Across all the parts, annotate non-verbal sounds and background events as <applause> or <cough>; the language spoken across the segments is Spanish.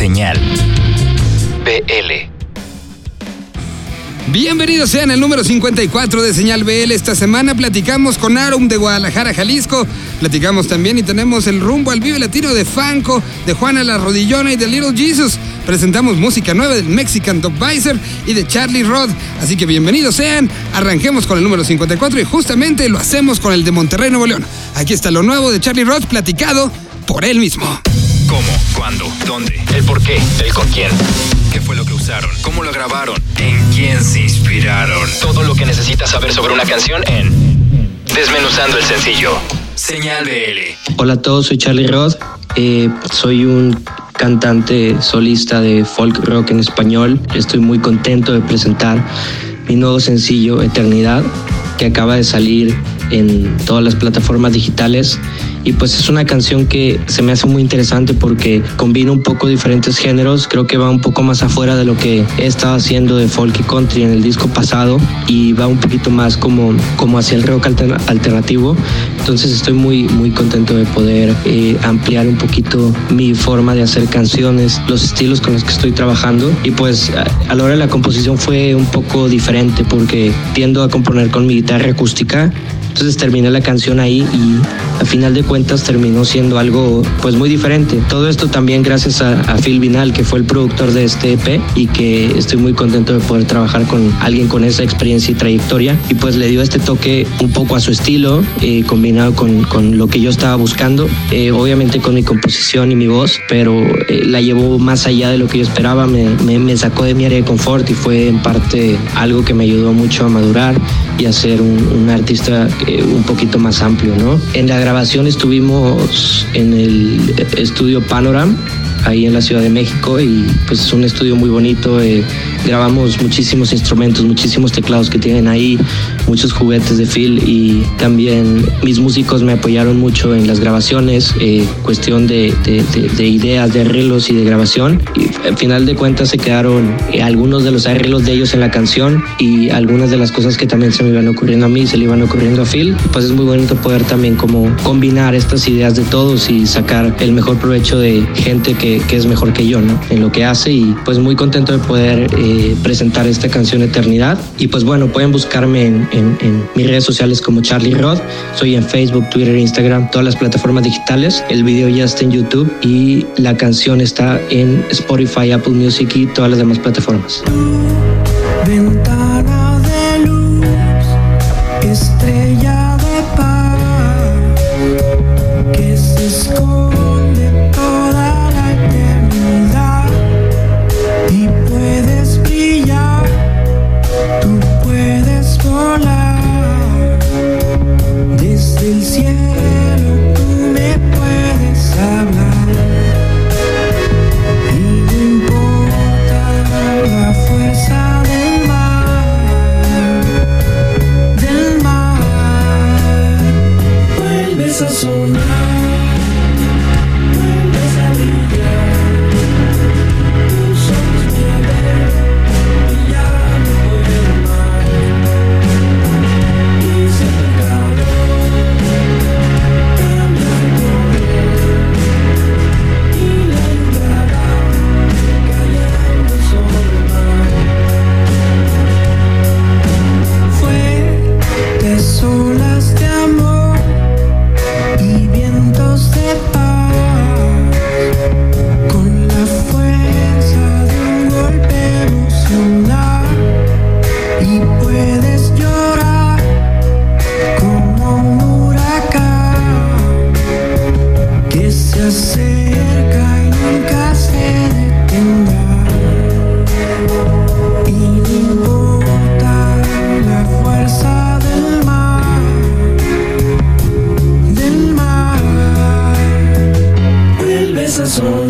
Señal BL. Bienvenidos sean al número 54 de Señal BL. Esta semana platicamos con Arum de Guadalajara, Jalisco. Platicamos también y tenemos el rumbo al Vive Latino de Fanco, de Juana la Rodillona y de Little Jesus. Presentamos música nueva del Mexican Top Visor y de Charlie Rod. Así que bienvenidos sean. Arranquemos con el número 54 y justamente lo hacemos con el de Monterrey, Nuevo León. Aquí está lo nuevo de Charlie Rod platicado por él mismo. ¿Cómo? ¿Cuándo? ¿Dónde? ¿El por qué? ¿El con quién? ¿Qué fue lo que usaron? ¿Cómo lo grabaron? ¿En quién se inspiraron? Todo lo que necesitas saber sobre una canción en Desmenuzando el sencillo. Señal BL. Hola a todos, soy Charlie Roth. Eh, soy un cantante solista de folk rock en español. Estoy muy contento de presentar mi nuevo sencillo Eternidad, que acaba de salir en todas las plataformas digitales y pues es una canción que se me hace muy interesante porque combina un poco diferentes géneros, creo que va un poco más afuera de lo que he estado haciendo de folk y country en el disco pasado y va un poquito más como, como hacia el rock alternativo, entonces estoy muy, muy contento de poder eh, ampliar un poquito mi forma de hacer canciones, los estilos con los que estoy trabajando. Y pues a, a la hora de la composición fue un poco diferente porque tiendo a componer con mi guitarra acústica entonces terminé la canción ahí y a final de cuentas terminó siendo algo pues muy diferente. Todo esto también gracias a, Phil Vinal, que fue el productor de este EP y que estoy muy contento de poder trabajar con alguien con esa experiencia y trayectoria. Y pues le dio este toque un poco a su estilo, eh, combinado con, con, lo que yo estaba buscando, eh, obviamente con mi composición y mi voz, pero eh, la llevó más allá de lo que yo esperaba, me, sacó de mi área de confort y fue en parte algo que me ayudó mucho a madurar y a ser un, un artista eh, un poquito más amplio, ¿no? En la grabación estuvimos en el estudio Panoram, ahí en la Ciudad de México y pues es un estudio muy bonito. Eh, grabamos muchísimos instrumentos, muchísimos teclados que tienen ahí, muchos juguetes de Phil y también mis músicos me apoyaron mucho en las grabaciones, eh, cuestión de, de, de, ideas, de arreglos y de grabación. Y al final de cuentas se quedaron eh, algunos de los arreglos de ellos en la canción y algunas de las cosas que también se me iban ocurriendo a mí, se le iban ocurriendo a Phil. Pues es muy bonito poder también como combinar estas ideas de todos y sacar el mejor provecho de gente que que, es mejor que yo, ¿no? En lo que hace y pues muy contento de poder eh, presentar esta canción Eternidad. Y pues bueno, pueden buscarme en, mis redes sociales como Charlie Rod. Soy en Facebook, Twitter, Instagram, todas las plataformas digitales. El video ya está en YouTube y la canción está en Spotify, Apple Music y todas las demás plataformas. zone.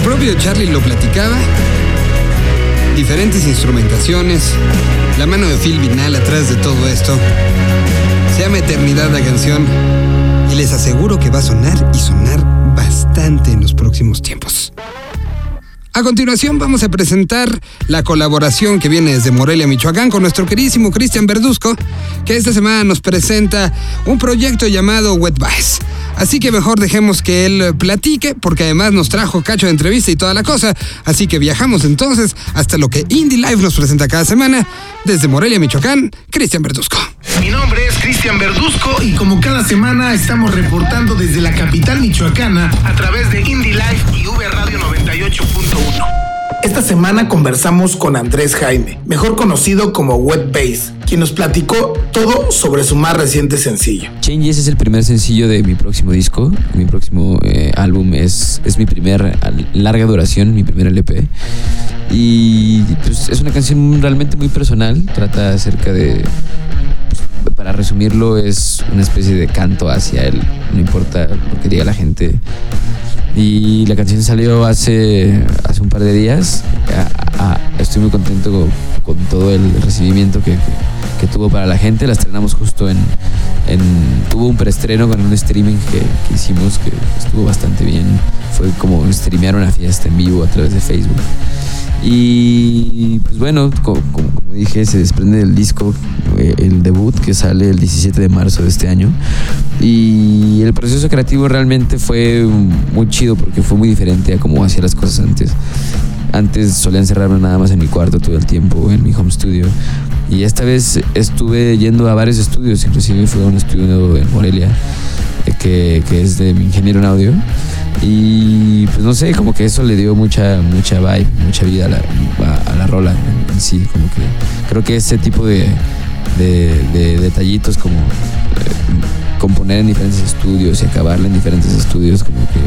Propio Charlie lo platicaba. Diferentes instrumentaciones, la mano de Phil Vinal atrás de todo esto. Se llama Eternidad la canción y les aseguro que va a sonar y sonar bastante en los próximos tiempos. A continuación vamos a presentar la colaboración que viene desde Morelia, Michoacán, con nuestro queridísimo Cristian Verduzco, que esta semana nos presenta un proyecto llamado Wet Bass. Así que mejor dejemos que él platique, porque además nos trajo cacho de entrevista y toda la cosa. Así que viajamos entonces hasta lo que Indie Live nos presenta cada semana. Desde Morelia, Michoacán, Cristian Verduzco. Mi nombre es Cristian Verduzco y como cada semana estamos reportando desde la capital michoacana a través de Indie Life y V Radio 98.1. Esta semana conversamos con Andrés Jaime, mejor conocido como Wet Bass, quien nos platicó todo sobre su más reciente sencillo. Changes es el primer sencillo de mi próximo disco. Mi próximo eh, álbum es, es mi primer larga duración, mi primer LP. Y pues, es una canción realmente muy personal. Trata acerca de. Para resumirlo, es una especie de canto hacia él. No importa lo que diga la gente. Y la canción salió hace, hace un par de días. Estoy muy contento con, todo el recibimiento que, que- tuvo para la gente. La estrenamos justo en, en- Tuvo un preestreno con un streaming que, que hicimos que estuvo bastante bien. Fue como streamear una fiesta en vivo a través de Facebook. Y pues bueno, co- como, como dije, se desprende del disco, eh, el debut que sale el 17 de marzo de este año. Y el proceso creativo realmente fue muy chido porque fue muy diferente a cómo hacía las cosas antes. Antes solía encerrarme nada más en mi cuarto todo el tiempo, en mi home studio. Y esta vez estuve yendo a varios estudios, inclusive fui a un estudio en Morelia, eh, que, que es de mi ingeniero en audio. Y pues no sé, como que eso le dio mucha, mucha vibe, mucha vida a la, a, a la rola en sí. Como que creo que ese tipo de, de, de detallitos como eh, componer en diferentes estudios y acabarla en diferentes estudios, como que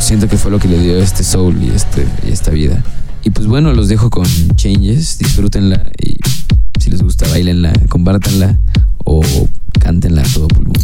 siento que fue lo que le dio este soul y, este, y esta vida. Y pues bueno, los dejo con Changes, disfrútenla y si les gusta, bailenla, compártanla o cántenla todo pulmón.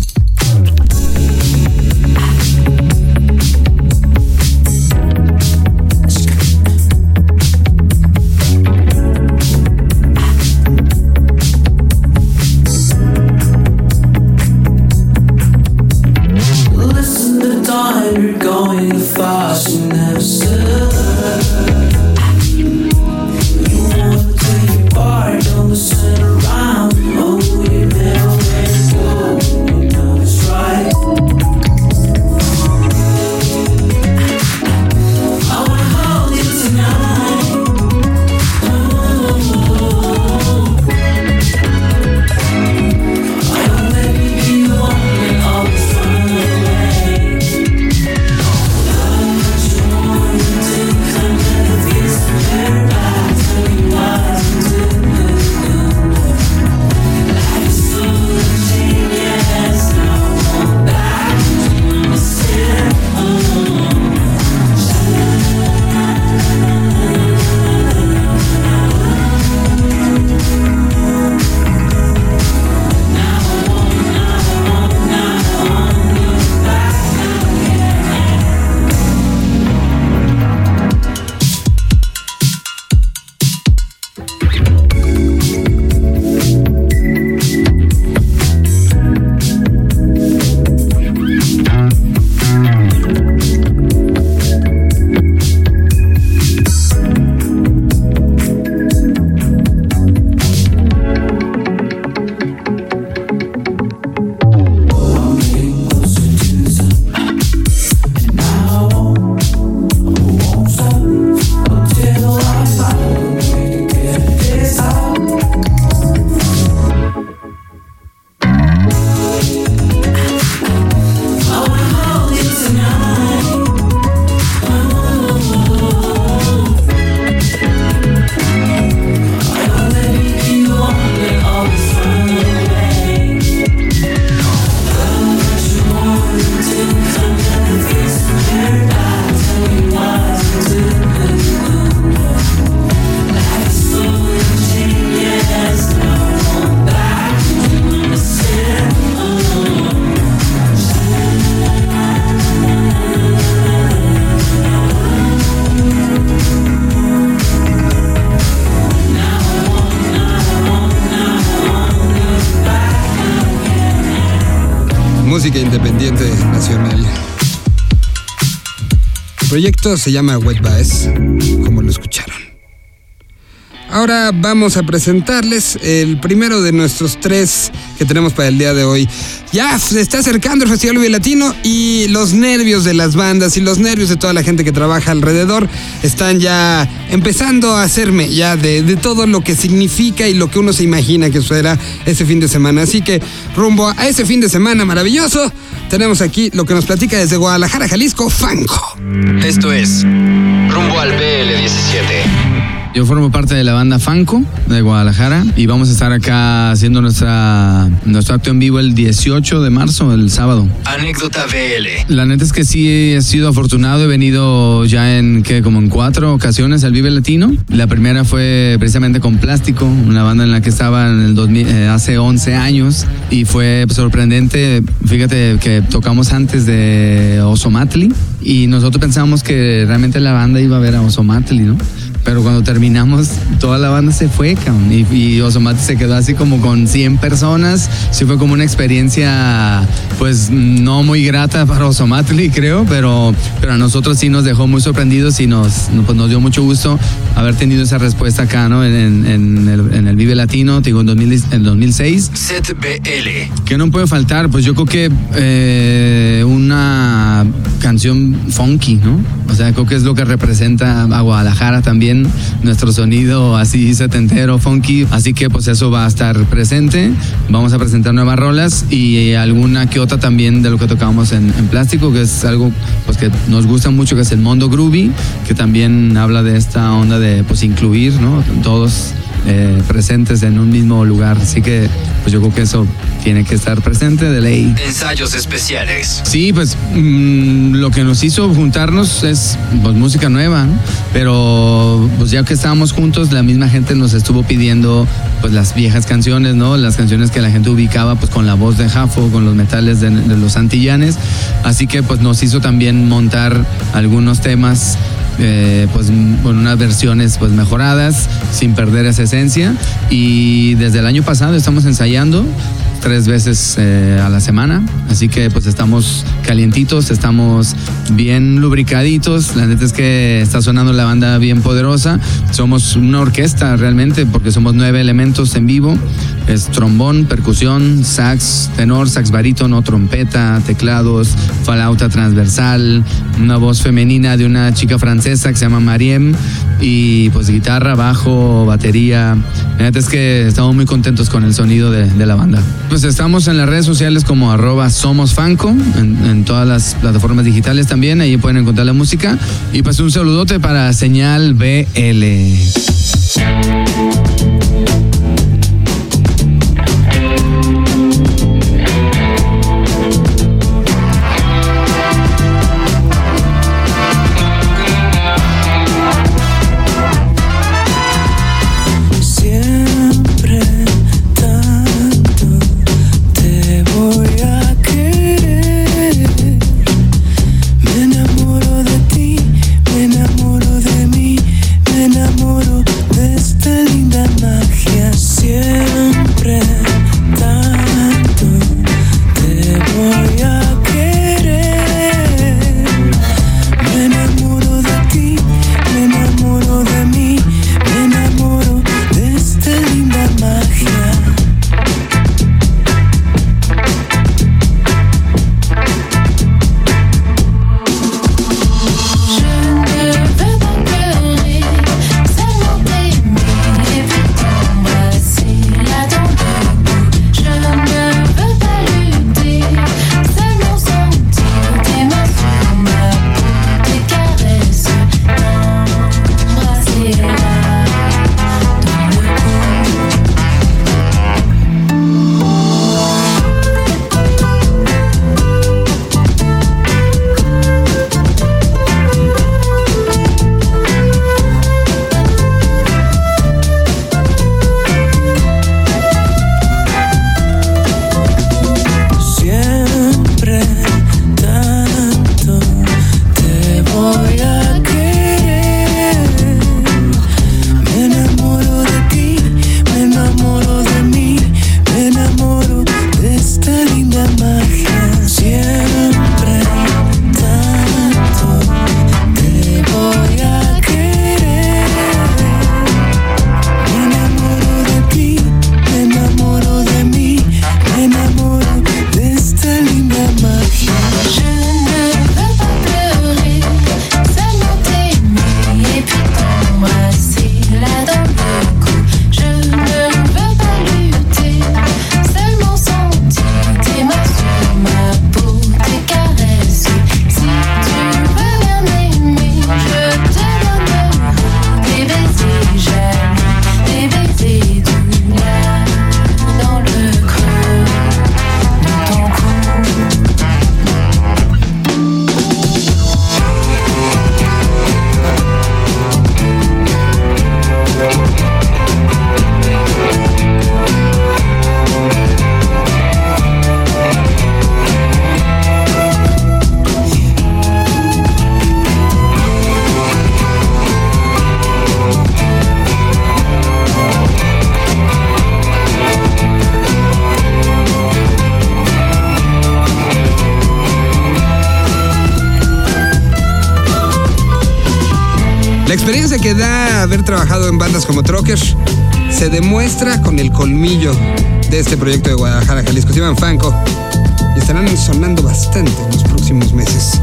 Música independiente nacional. El proyecto se llama Wet Bass, como lo escucharon. Ahora vamos a presentarles el primero de nuestros tres que tenemos para el día de hoy. Ya se está acercando el Festival Vive Latino y los nervios de las bandas y los nervios de toda la gente que trabaja alrededor están ya empezando a hacerme ya de, todo lo que significa y lo que uno se imagina que será ese fin de semana. Así que rumbo a ese fin de semana maravilloso, tenemos aquí lo que nos platica desde Guadalajara, Jalisco, Fanco. Esto es Rumbo al BL17. Yo formo parte de la banda Fanco de Guadalajara y vamos a estar acá haciendo nuestra, nuestro acto en vivo el 18 de marzo, el sábado. Anécdota BL. La neta es que sí he sido afortunado, he venido ya en que como en cuatro ocasiones al Vive Latino. La primera fue precisamente con Plástico, una banda en la que estaba en el 2000, eh, hace 11 años y fue sorprendente. Fíjate que tocamos antes de Osomatli y nosotros pensábamos que realmente la banda iba a ver a Osomatli, ¿no? Pero cuando terminamos, toda la banda se fue, cabrón. Y, y Osomate se quedó así como con 100 personas. Sí fue como una experiencia, pues, no muy grata para Osomatli, <laughs> creo, pero, pero a nosotros sí nos dejó muy sorprendidos y nos, pues, nos dio mucho gusto haber tenido esa respuesta acá, ¿no? En, en- en el, en el Vive Latino, digo, en, 2000 en 2006. ZBL. ¿Qué no puede faltar? Pues yo creo que eh, una canción funky, ¿no? O sea, creo que es lo que representa a Guadalajara también, nuestro sonido así setentero, funky. Así que pues eso va a estar presente. Vamos a presentar nuevas rolas y alguna que otra también de lo que tocamos en, en plástico, que es algo pues que nos gusta mucho, que es el Mondo Groovy, que también habla de esta onda de pues incluir, ¿no? Todos eh, presentes en un mismo lugar. Así que pues yo creo que eso tiene que estar presente de ley. Ensayos especiales. Sí, pues mm, lo que nos hizo juntarnos es pues, música nueva, ¿no? pero pues ya que estábamos juntos, la misma gente nos estuvo pidiendo pues las viejas canciones, ¿no? Las canciones que la gente ubicaba pues con la voz de Jafo, con los metales de, los Antillanes, así que pues nos hizo también montar algunos temas eh, pues con unas versiones pues mejoradas sin perder esa esencia. Y desde el año pasado estamos ensayando tres veces eh, a la semana así que pues estamos calientitos estamos bien lubricaditos la neta es que está sonando la banda bien poderosa somos una orquesta realmente porque somos nueve elementos en vivo es trombón, percusión, sax, tenor, sax barítono, trompeta, teclados, flauta transversal, una voz femenina de una chica francesa que se llama Mariem y pues guitarra, bajo, batería. La neta es que estamos muy contentos con el sonido de, de la banda. Pues estamos en las redes sociales como arroba somos Fanco, en, todas las plataformas digitales también, ahí pueden encontrar la música. Y pues un saludote para Señal BL. Trabajado en bandas como Trocker se demuestra con el colmillo de este proyecto de Guadalajara, Jalisco. Se llaman Fanco y estarán sonando bastante en los próximos meses.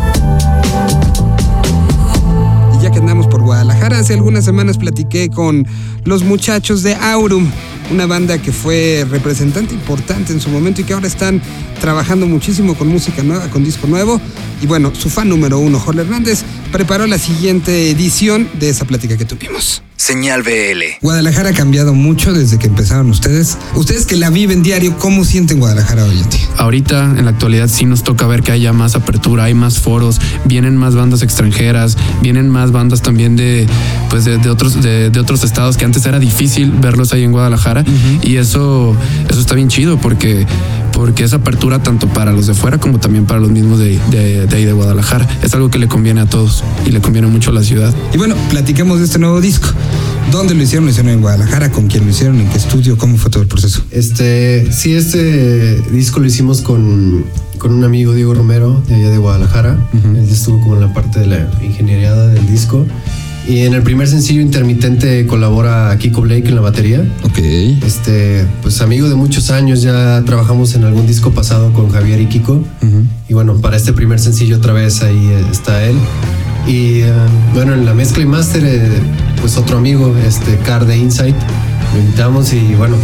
Y ya que andamos por Guadalajara, hace algunas semanas platiqué con los muchachos de Aurum, una banda que fue representante importante en su momento y que ahora están trabajando muchísimo con música nueva, con disco nuevo. Y bueno, su fan número uno, Jorge Hernández, preparó la siguiente edición de esa plática que tuvimos. Señal BL. Guadalajara ha cambiado mucho desde que empezaron ustedes. Ustedes que la viven diario, ¿cómo sienten Guadalajara hoy en día? Ahorita, en la actualidad, sí nos toca ver que haya más apertura, hay más foros, vienen más bandas extranjeras, vienen más bandas también de, pues de, de otros, de, de otros estados que antes era difícil verlos ahí en Guadalajara. Y eso, eso está bien chido porque, porque es apertura tanto para los de fuera como también para los mismos de, de, de ahí de Guadalajara. Es algo que le conviene a todos y le conviene mucho a la ciudad. Y bueno, platiquemos de este nuevo disco. ¿Dónde lo hicieron? ¿Lo hicieron en Guadalajara? ¿Con quién lo hicieron? ¿En qué estudio? ¿Cómo fue todo el proceso? Este, sí, este disco lo hicimos con, con un amigo Diego Romero de allá de Guadalajara. Él estuvo como en la parte de la ingeniería del disco. Y en el primer sencillo intermitente colabora Kiko Blake en la batería. Ok. Este, pues amigo de muchos años, ya trabajamos en algún disco pasado con Javier y Kiko. Y bueno, para este primer sencillo otra vez ahí eh, está él. Y eh, bueno, en la mezcla y máster, eh, pues otro amigo, este Car de Insight, lo invitamos y bueno,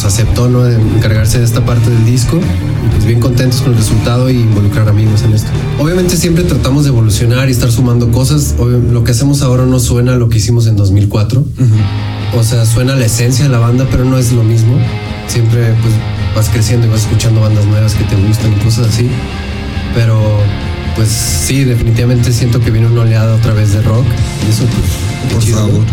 pues aceptó ¿no? de encargarse de esta parte del disco y pues bien contentos con el resultado y involucrar amigos en esto. Obviamente siempre tratamos de evolucionar y estar sumando cosas. Obvio- lo que hacemos ahora no suena a lo que hicimos en 2004. O sea, suena la esencia de la banda, pero no es lo mismo. Siempre pues vas creciendo y vas escuchando bandas nuevas que te gustan y cosas así. Pero pues sí, definitivamente siento que viene una oleada otra vez de rock y eso pues Por chido, favor.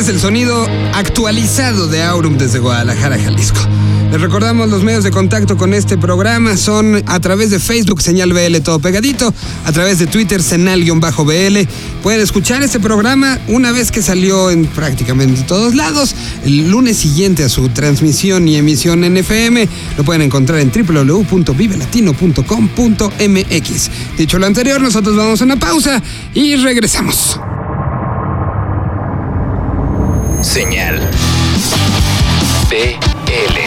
Es el sonido actualizado de Aurum desde Guadalajara, Jalisco. Les recordamos los medios de contacto con este programa son a través de Facebook, señal BL todo pegadito, a través de Twitter, senal-BL. Pueden escuchar este programa una vez que salió en prácticamente todos lados, el lunes siguiente a su transmisión y emisión en FM. Lo pueden encontrar en www.vivelatino.com.mx. Dicho lo anterior, nosotros vamos a una pausa y regresamos. Señal. BL.